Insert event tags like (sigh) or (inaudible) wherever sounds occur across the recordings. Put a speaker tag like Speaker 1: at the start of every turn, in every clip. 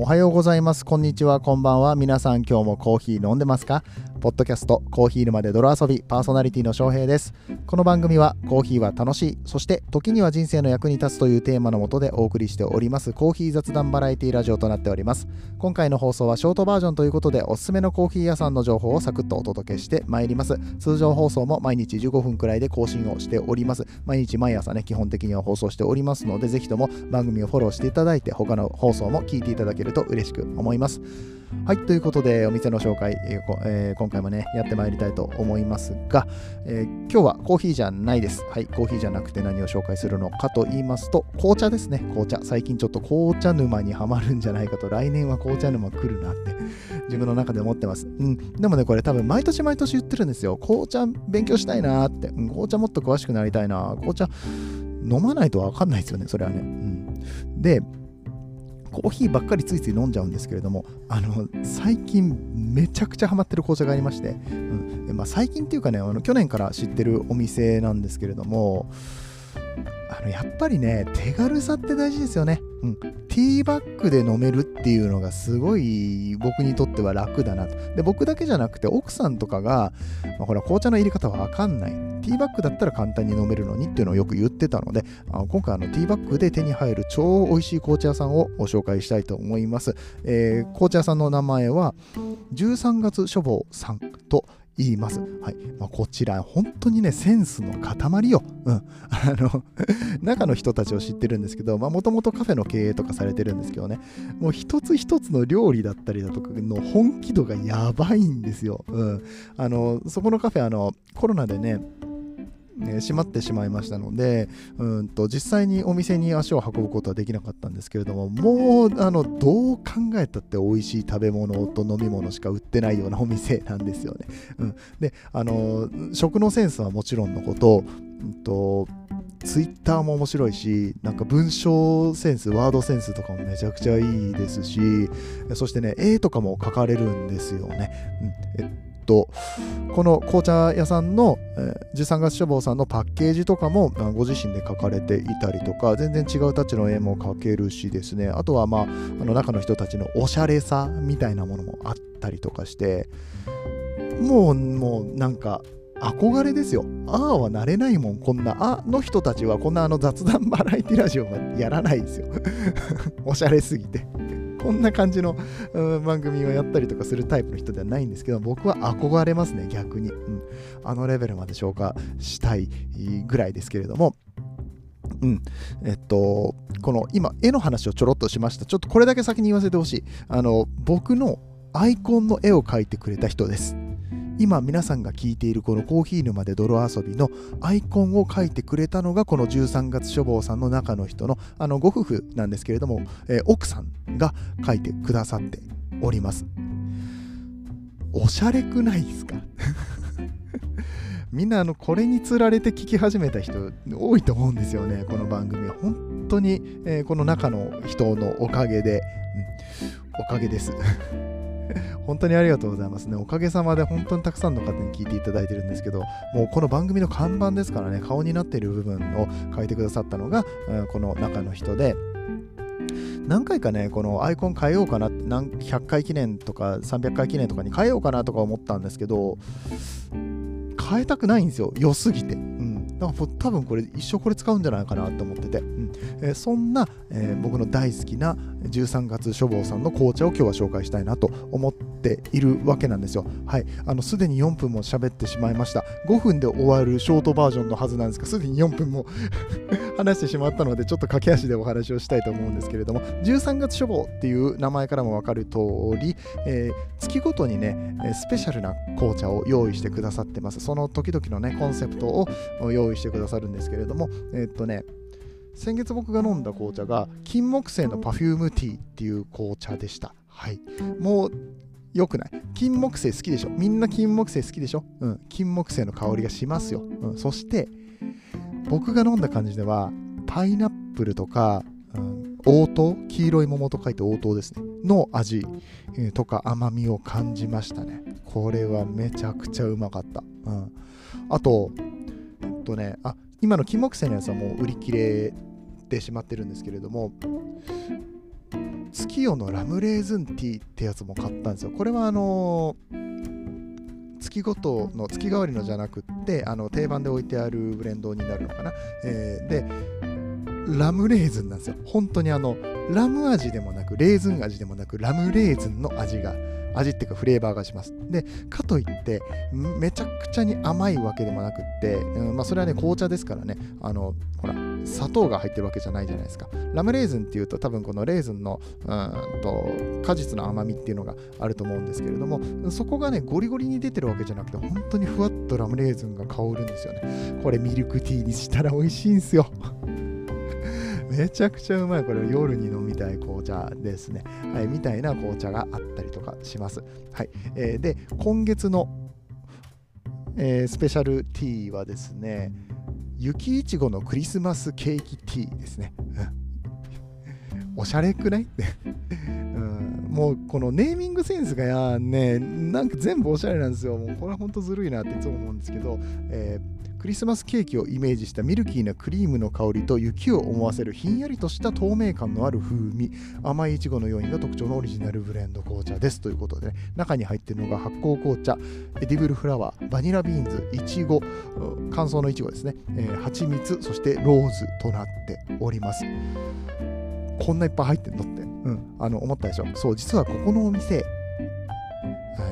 Speaker 1: おはようございます。こんにちは。こんばんは。皆さん今日もコーヒー飲んでますか？ポッドキャストコーヒー沼で泥遊びパーソナリティの翔平です。この番組はコーヒーは楽しい、そして時には人生の役に立つというテーマのもとでお送りしておりますコーヒー雑談バラエティラジオとなっております。今回の放送はショートバージョンということでおすすめのコーヒー屋さんの情報をサクッとお届けしてまいります。通常放送も毎日15分くらいで更新をしております。毎日毎朝ね、基本的には放送しておりますので、ぜひとも番組をフォローしていただいて他の放送も聞いていただけると嬉しく思います。はい、ということで、お店の紹介、えーえー、今回もね、やってまいりたいと思いますが、えー、今日はコーヒーじゃないです。はい、コーヒーじゃなくて何を紹介するのかと言いますと、紅茶ですね、紅茶。最近ちょっと紅茶沼にはまるんじゃないかと、来年は紅茶沼来るなって自分の中で思ってます。うん。でもね、これ多分毎年毎年言ってるんですよ。紅茶勉強したいなーって、うん。紅茶もっと詳しくなりたいな。紅茶飲まないとわかんないですよね、それはね。うん。で、コーヒーばっかりついつい飲んじゃうんですけれども、あの最近めちゃくちゃハマってる紅茶がありまして、うんまあ、最近っていうかねあの、去年から知ってるお店なんですけれども、あのやっぱりね、手軽さって大事ですよね。うん。ティーバッグで飲めるっていうのがすごい僕にとっては楽だなと。で、僕だけじゃなくて奥さんとかが、まあ、ほら、紅茶の入れ方わかんない。ティーバッグだったら簡単に飲めるのにっていうのをよく言ってたので、あ今回あのティーバッグで手に入る超美味しい紅茶屋さんをご紹介したいと思います。えー、紅茶屋さんの名前は、13月書房さんと言います。はい。まあ、こちら、本当にね、センスの塊よ。うん。(laughs) あの、(laughs) 中の人たちを知ってるんですけど、もともとカフェの経営とかされてるんですけどね、もう一つ一つの料理だったりだとかの本気度がやばいんですよ。うん。あの、そこのカフェ、あの、コロナでね、ね、閉まってしまいましたのでうんと実際にお店に足を運ぶことはできなかったんですけれどももうあのどう考えたって美味しい食べ物と飲み物しか売ってないようなお店なんですよね。うん、であの食のセンスはもちろんのこと,、うんとツイッターも面白いし、なんか文章センス、ワードセンスとかもめちゃくちゃいいですし、そしてね、絵とかも描かれるんですよね。うんえと、この紅茶屋さんの、えー、13月書房さんのパッケージとかもご自身で書かれていたりとか、全然違うタッチの絵も描けるしですね、あとは、まあ、あの中の人たちのおしゃれさみたいなものもあったりとかして、もう、もうなんか、憧れですよ。ああはなれないもん、こんな。あの人たちはこんなあの雑談バラエティラジオはやらないですよ。(laughs) おしゃれすぎて。(laughs) こんな感じの、番組をやったりとかするタイプの人ではないんですけど、僕は憧れますね、逆に。うん、あのレベルまで消化したいぐらいですけれども、うん。えっと、この今、絵の話をちょろっとしました。ちょっとこれだけ先に言わせてほしい。あの、僕のアイコンの絵を描いてくれた人です。今皆さんが聞いているこのコーヒー沼で泥遊びのアイコンを書いてくれたのがこの13月書房さんの中の人のあのご夫婦なんですけれども、えー、奥さんが書いてくださっております。おしゃれくないですか？(laughs) みんなあのこれにつられて聞き始めた人多いと思うんですよねこの番組は。本当に、えー、この中の人のおかげで、うん、おかげです。本当にありがとうございますね。おかげさまで本当にたくさんの方に聞いていただいてるんですけど、もうこの番組の看板ですからね、顔になっている部分を書いてくださったのが、うんこの中の人で、何回かね、このアイコン変えようかな、何100回記念とか300回記念とかに変えようかなとか思ったんですけど、変えたくないんですよ、良すぎて。だから多分これ一生これ使うんじゃないかなと思ってて、うんえー、そんな、えー、僕の大好きな13月書房さんの紅茶を今日は紹介したいなと思っているわけなんですよ。はい。あの、すでに4分も喋ってしまいました。5分で終わるショートバージョンのはずなんですが、すでに4分も (laughs) 話してしまったので、ちょっと駆け足でお話をしたいと思うんですけれども、13月書房っていう名前からもわかる通り、えー、月ごとにね、スペシャルな紅茶を用意してくださってます。その時々のね、コンセプトを用用意してくださるんですけれども、え、っとね、先月僕が飲んだ紅茶が金木犀のパフュームティーっていう紅茶でした。はい。もう良くない金木犀好きでしょみんな金木犀好きでしょ？うん。金木犀の香りがしますよ。うん。そして、僕が飲んだ感じでは、パイナップルとか、うん、黄桃？黄色い桃と書いて黄桃ですね。の味、えー、とか甘みを感じましたね。これはめちゃくちゃうまかった。うん。あと、とね、あ、今の金木犀のやつはもう売り切れてしまってるんですけれども、月夜のラムレーズンティーってやつも買ったんですよ。これはあの月ごとの月替わりのじゃなくってあの定番で置いてあるブレンドになるのかな、えー、でラムレーズンなんですよ。本当にあのラム味でもなくレーズン味でもなくラムレーズンの味が味っていうかフレーバーがします。で、かといって、めちゃくちゃに甘いわけでもなくって、うんまあ、それはね、紅茶ですからね、あの、ほら、砂糖が入ってるわけじゃないじゃないですか。ラムレーズンっていうと、多分このレーズンのうんと果実の甘みっていうのがあると思うんですけれども、そこがね、ゴリゴリに出てるわけじゃなくて、本当にふわっとラムレーズンが香るんですよね。これミルクティーにしたら美味しいんですよ。めちゃくちゃうまい。これ夜に飲みたい紅茶ですね。はい、みたいな紅茶があったりとかします。はい。えー、で、今月の、えー、スペシャルティーはですね、雪いちごのクリスマスケーキティーですね。おしゃれくない？うん、もうこのネーミングセンスがやね、なんか全部おしゃれなんですよ。もうこれは本当ずるいなっていつも思うんですけど、えークリスマスケーキをイメージしたミルキーなクリームの香りと雪を思わせるひんやりとした透明感のある風味。甘いいちごの余韻が特徴のオリジナルブレンド紅茶です。ということで、ね、中に入っているのが発酵紅茶エディブルフラワーバニラビーンズいちご乾燥のいちごですね、えー、蜂蜜そしてローズとなっております。こんないっぱい入ってんのって、うん、あの思ったでしょ。そう実はここのお店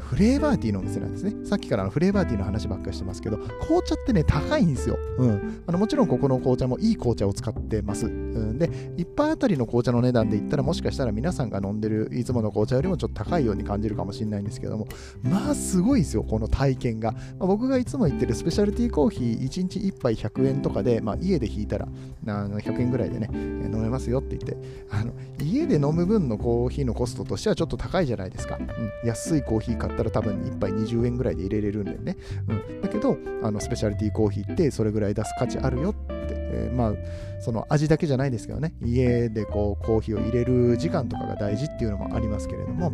Speaker 1: フレーバーティーのお店なんですね。さっきからのフレーバーティーの話ばっかりしてますけど、紅茶ってね、高いんですよ。うん。あのもちろんここの紅茶もいい紅茶を使ってます。うん、で、1杯あたりの紅茶の値段で言ったら、もしかしたら皆さんが飲んでるいつもの紅茶よりもちょっと高いように感じるかもしれないんですけども、まあすごいですよ、この体験が。まあ、僕がいつも言ってるスペシャルティーコーヒー1日1杯100円とかで、まあ、家で引いたらあの100円ぐらいでね、飲めますよって言って、あの家で飲む分のコーヒーのコストとしてはちょっと高いじゃないですか。うん、安いコーヒー買ったら多分1杯20円ぐらいで入れれるんでね。うん、だけど、あのスペシャリティーコーヒーってそれぐらい出す価値あるよって、えー、まあ、その味だけじゃないですけどね、家でこうコーヒーを入れる時間とかが大事っていうのもありますけれども、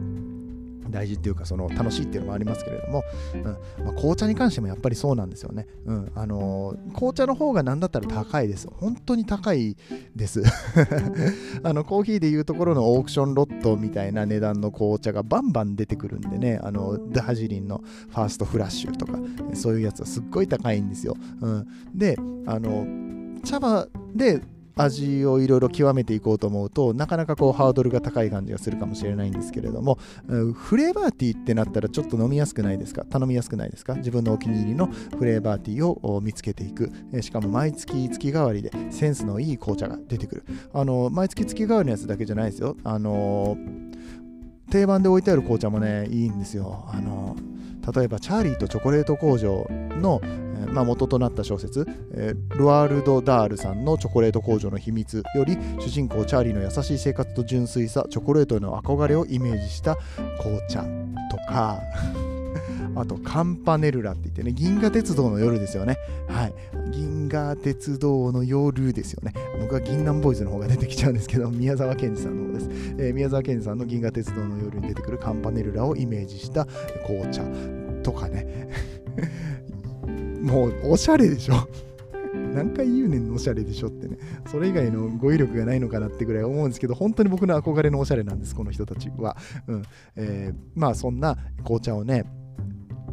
Speaker 1: 大事っていうかその楽しいっていうのもありますけれども、うん。まあ、紅茶に関してもやっぱりそうなんですよね、うん。あのー、紅茶の方が何だったら高いです。本当に高いです。(laughs) あのコーヒーでいうところのオークションロットみたいな値段の紅茶がバンバン出てくるんでね。あのダージリンのファーストフラッシュとかそういうやつはすっごい高いんですよ、うん、であの茶葉で味をいろいろ極めていこうと思うとなかなかこうハードルが高い感じがするかもしれないんですけれども、フレーバーティーってなったらちょっと飲みやすくないですか？頼みやすくないですか？自分のお気に入りのフレーバーティーを見つけていく。しかも毎月月替わりでセンスのいい紅茶が出てくる。あの毎月月替わりのやつだけじゃないですよ。あの定番で置いてある紅茶もねいいんですよ。あの例えばチャーリーとチョコレート工場のまあ、元となった小説、えー、ルワールド・ダールさんのチョコレート工場の秘密より主人公チャーリーの優しい生活と純粋さチョコレートへの憧れをイメージした紅茶とか (laughs) あとカンパネルラって言ってね銀河鉄道の夜ですよね。はい。銀河鉄道の夜ですよね。僕は銀杏ボーイズの方が出てきちゃうんですけど宮沢賢治さんの方です、えー、宮沢賢治さんの銀河鉄道の夜に出てくるカンパネルラをイメージした紅茶。とかね (laughs) もうおしゃれでしょ何回言うねんのおしゃれでしょってね。それ以外の語彙力がないのかなってぐらい思うんですけど、本当に僕の憧れのおしゃれなんです、この人たちは。うんえー、まあそんな紅茶をね、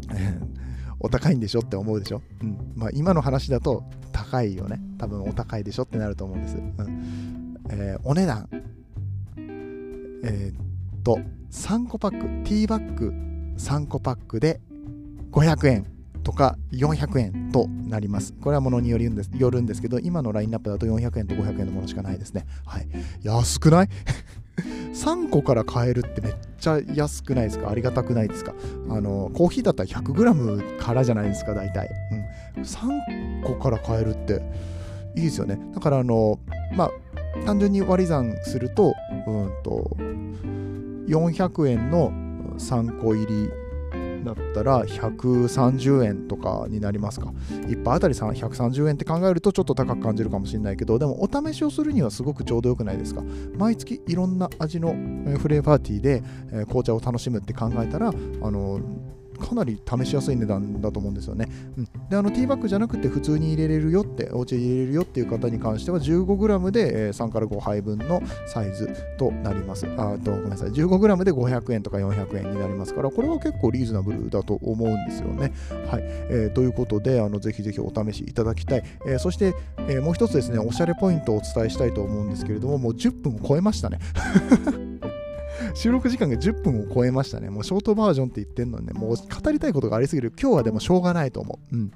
Speaker 1: (laughs) お高いんでしょって思うでしょ。うんまあ、今の話だと高いよね。多分お高いでしょってなると思うんです。うんえー、お値段、えー、っと、3個パック、ティーバッグ3個パックで500円。とか400円となります。これはものによるんですよるんですけど、今のラインナップだと400円と500円のものしかないですね。はい。安くない？(laughs) 3個から買えるってめっちゃ安くないですか？ありがたくないですか？あの、コーヒーだったら 100g からじゃないですか、大体。うん。3個から買えるっていいですよね。だから、あの、まあ、単純に割り算すると、うんと、400円の3個入りだったら130円とかになりますか？1杯あたり130円って考えるとちょっと高く感じるかもしれないけどでもお試しをするにはすごくちょうどよくないですか？毎月いろんな味のフレーバーティーで紅茶を楽しむって考えたらあのかなり試しやすい値段だと思うんですよね。うん、であのティーバッグじゃなくて普通に入れれるよってお家で入れるよっていう方に関しては 15g で、3から5杯分のサイズとなります。あとごめんなさい 15g で500円とか400円になりますからこれは結構リーズナブルだと思うんですよね。はいえー、ということであのぜひぜひお試しいただきたい。えー、そして、えー、もう一つですねおしゃれポイントをお伝えしたいと思うんですけれどももう10分超えましたね。収録時間が10分を超えましたね。もうショートバージョンって言ってんのにね、もう語りたいことがありすぎる。今日はでもしょうがないと思う。うん。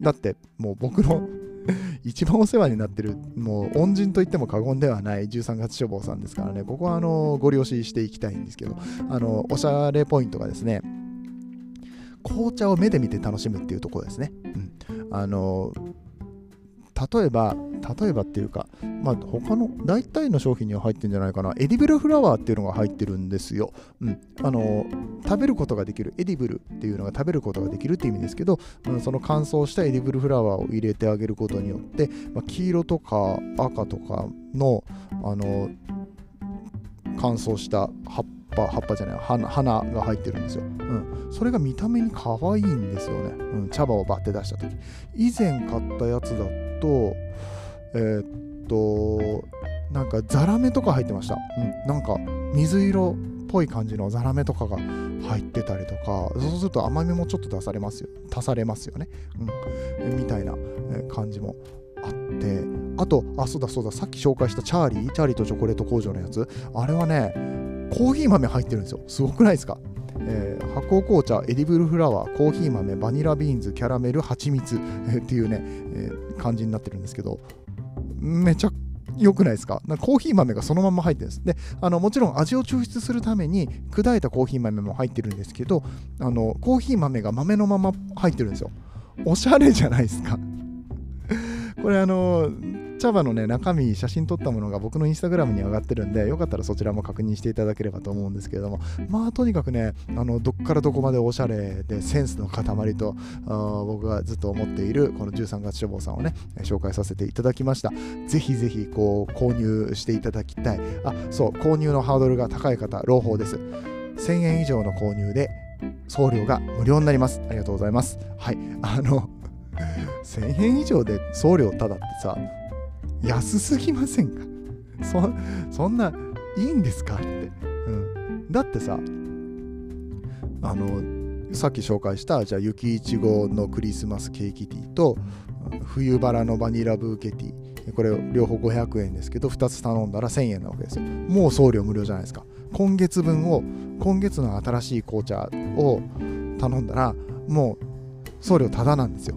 Speaker 1: だって、もう僕の (laughs) 一番お世話になってる、もう恩人と言っても過言ではない13月処方さんですからね、ここはあのご了承していきたいんですけど、あのおしゃれポイントがですね、紅茶を目で見て楽しむっていうところですね。うん、あの例えば、例えばっていうか、まあ、他の大体の商品には入ってるんじゃないかな、エディブルフラワーっていうのが入ってるんですよ。うん、あの食べることができる、エディブルっていうのが食べることができるっていう意味ですけど、うん、その乾燥したエディブルフラワーを入れてあげることによって、まあ、黄色とか赤とかのあの乾燥した葉っぱ葉っぱじゃない花花が入ってるんですよ、うん、それが見た目に可愛いんですよね、うん、茶葉をバッて出した時。以前買ったやつだとえー、っとなんかザラメとか入ってました、うん、なんか水色っぽい感じのザラメとかが入ってたりとかそうすると甘みもちょっと出されますよ。足されますよね、うん、みたいな感じもあって。あとあそうだそうだ。さっき紹介したチャーリー？チャーリーとチョコレート工場のやつ。あれはねコーヒー豆入ってるんですよ。すごくないですか？えー、発酵紅茶、エディブルフラワー、コーヒー豆、バニラビーンズ、キャラメル、蜂蜜、え、っていうね、えー、感じになってるんですけど、めちゃ良くないですか？コーヒー豆がそのまま入ってるんです。で、あのもちろん味を抽出するために砕いたコーヒー豆も入ってるんですけど、あのコーヒー豆が豆のまま入ってるんですよ。おしゃれじゃないですか。これあの茶葉のね、中身、写真撮ったものが僕のインスタグラムに上がってるんで、よかったらそちらも確認していただければと思うんですけれども、まあ、とにかくね、あのどっからどこまでおしゃれでセンスの塊と、僕がずっと思っているこの13月処方さんをね、紹介させていただきました。ぜひぜひ、こう、購入していただきたい。あ、そう、購入のハードルが高い方、朗報です。1000円以上の購入で送料が無料になります。ありがとうございます。はい。あの、(laughs) 1000円以上で送料ただってさ、安すぎませんか？(laughs) そそんないいんですか？って、うん、だってさあのさっき紹介したじゃあ雪いちごのクリスマスケーキティーと冬バラのバニラブーケティー。これ両方500円ですけど2つ頼んだら1000円なわけですよ。もう送料無料じゃないですか。今月分を今月の新しい紅茶を頼んだらもう送料タダなんですよ。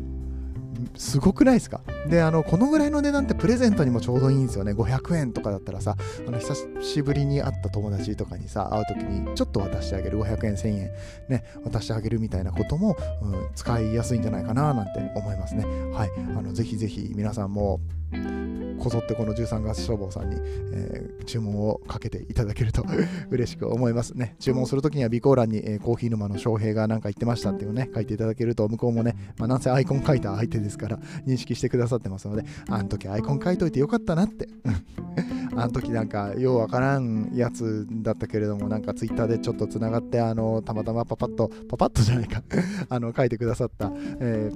Speaker 1: すごくないですか？であのこのぐらいの値段ってプレゼントにもちょうどいいんですよね。500円とかだったらさあの久しぶりに会った友達とかにさ会う時にちょっと渡してあげる。500円1000円。ね渡してあげるみたいなことも、うん、使いやすいんじゃないかななんて思いますね。はい。あのぜひぜひ皆さんもこぞってこの13月消防さんに、えー、注文をかけていただけると (laughs) 嬉しく思います。ね。注文するときには備考欄に、えー、コーヒー沼の翔平が何か言ってましたっていうね、書いていただけると、向こうもね、まあ、なんせアイコン書いた相手ですから認識してくださってますので、あの時アイコン書いといてよかったなって。あの時なんかようわからんやつだったけれどもなんかツイッターでちょっとつながってあのたまたまパパッとパパッとじゃないか (laughs) あの書いてくださった、え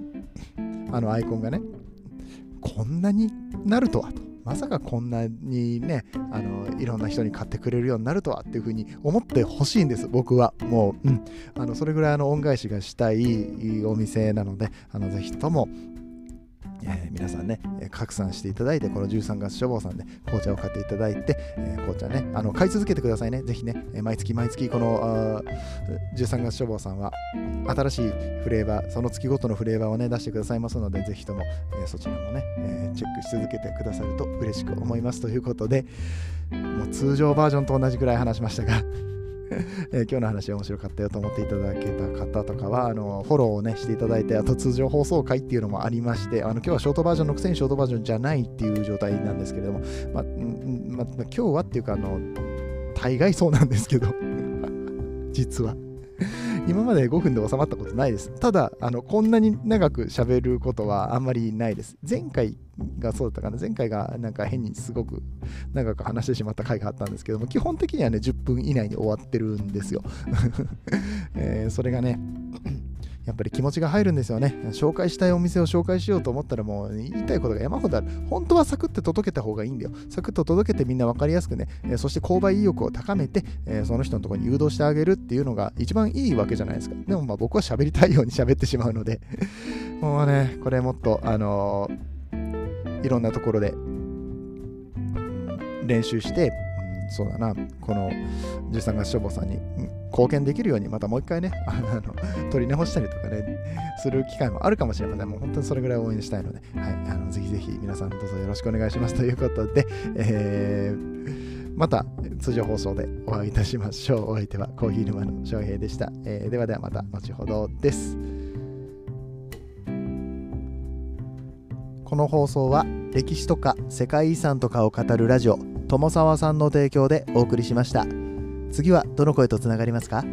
Speaker 1: ー、あのアイコンがねこんなになるとはと。まさかこんなにね、あのいろんな人に買ってくれるようになるとはっていうふうに思ってほしいんです、僕は。もう、うん、あのそれぐらいあの恩返しがしたいお店なので、あのぜひともえー、皆さんね、えー、拡散していただいて、この13月処方さんで紅茶を買っていただいて、えー、紅茶ね、あの買い続けてくださいね、ぜひね、え、毎月毎月この13月処方さんは新しいフレーバー、その月ごとのフレーバーをね、出してくださいますので、ぜひとも、え、そちらもね、え、チェックし続けてくださると嬉しく思います。ということで、もう通常バージョンと同じくらい話しましたが (laughs) えー、今日の話面白かったよと思っていただけた方とかは、あのフォローをね、していただいて、あと通常放送回っていうのもありまして、あの今日はショートバージョンのくせにショートバージョンじゃないっていう状態なんですけれども、まあ、ま、今日はっていうか、あの、大概そうなんですけど、実は。今まで5分で収まったことないです。ただ、あのこんなに長く喋ることはあんまりないです。前回がそうだったかな、前回がなんか変にすごく長く話してしまった回があったんですけども、基本的にはね、10分以内に終わってるんですよ。(laughs) えー、それがね、やっぱり気持ちが入るんですよね。紹介したいお店を紹介しようと思ったらもう言いたいことが山ほどある。本当はサクッと届けた方がいいんだよ。サクッと届けてみんな分かりやすくね、えそして購買意欲を高めて、えその人のところに誘導してあげるっていうのが一番いいわけじゃないですか。でもまあ僕は喋りたいように喋ってしまうので。(laughs) もうねこれもっとあのー、いろんなところで練習して、そうだな、この13月消防さんに、うん、貢献できるように、またもう一回ね、あの取り直したりとかね、する機会もあるかもしれません。もう本当にそれぐらい応援したいので、はい、あのぜひぜひ皆さんどうぞよろしくお願いしますということで、えー、また通常放送でお会いいたしましょう。お相手はコーヒー沼の翔平でした。えー、ではではまた後ほどです。この放送は歴史とか世界遺産とかを語るラジオ友沢さんの提供でお送りしました次はどの声とつながりますか？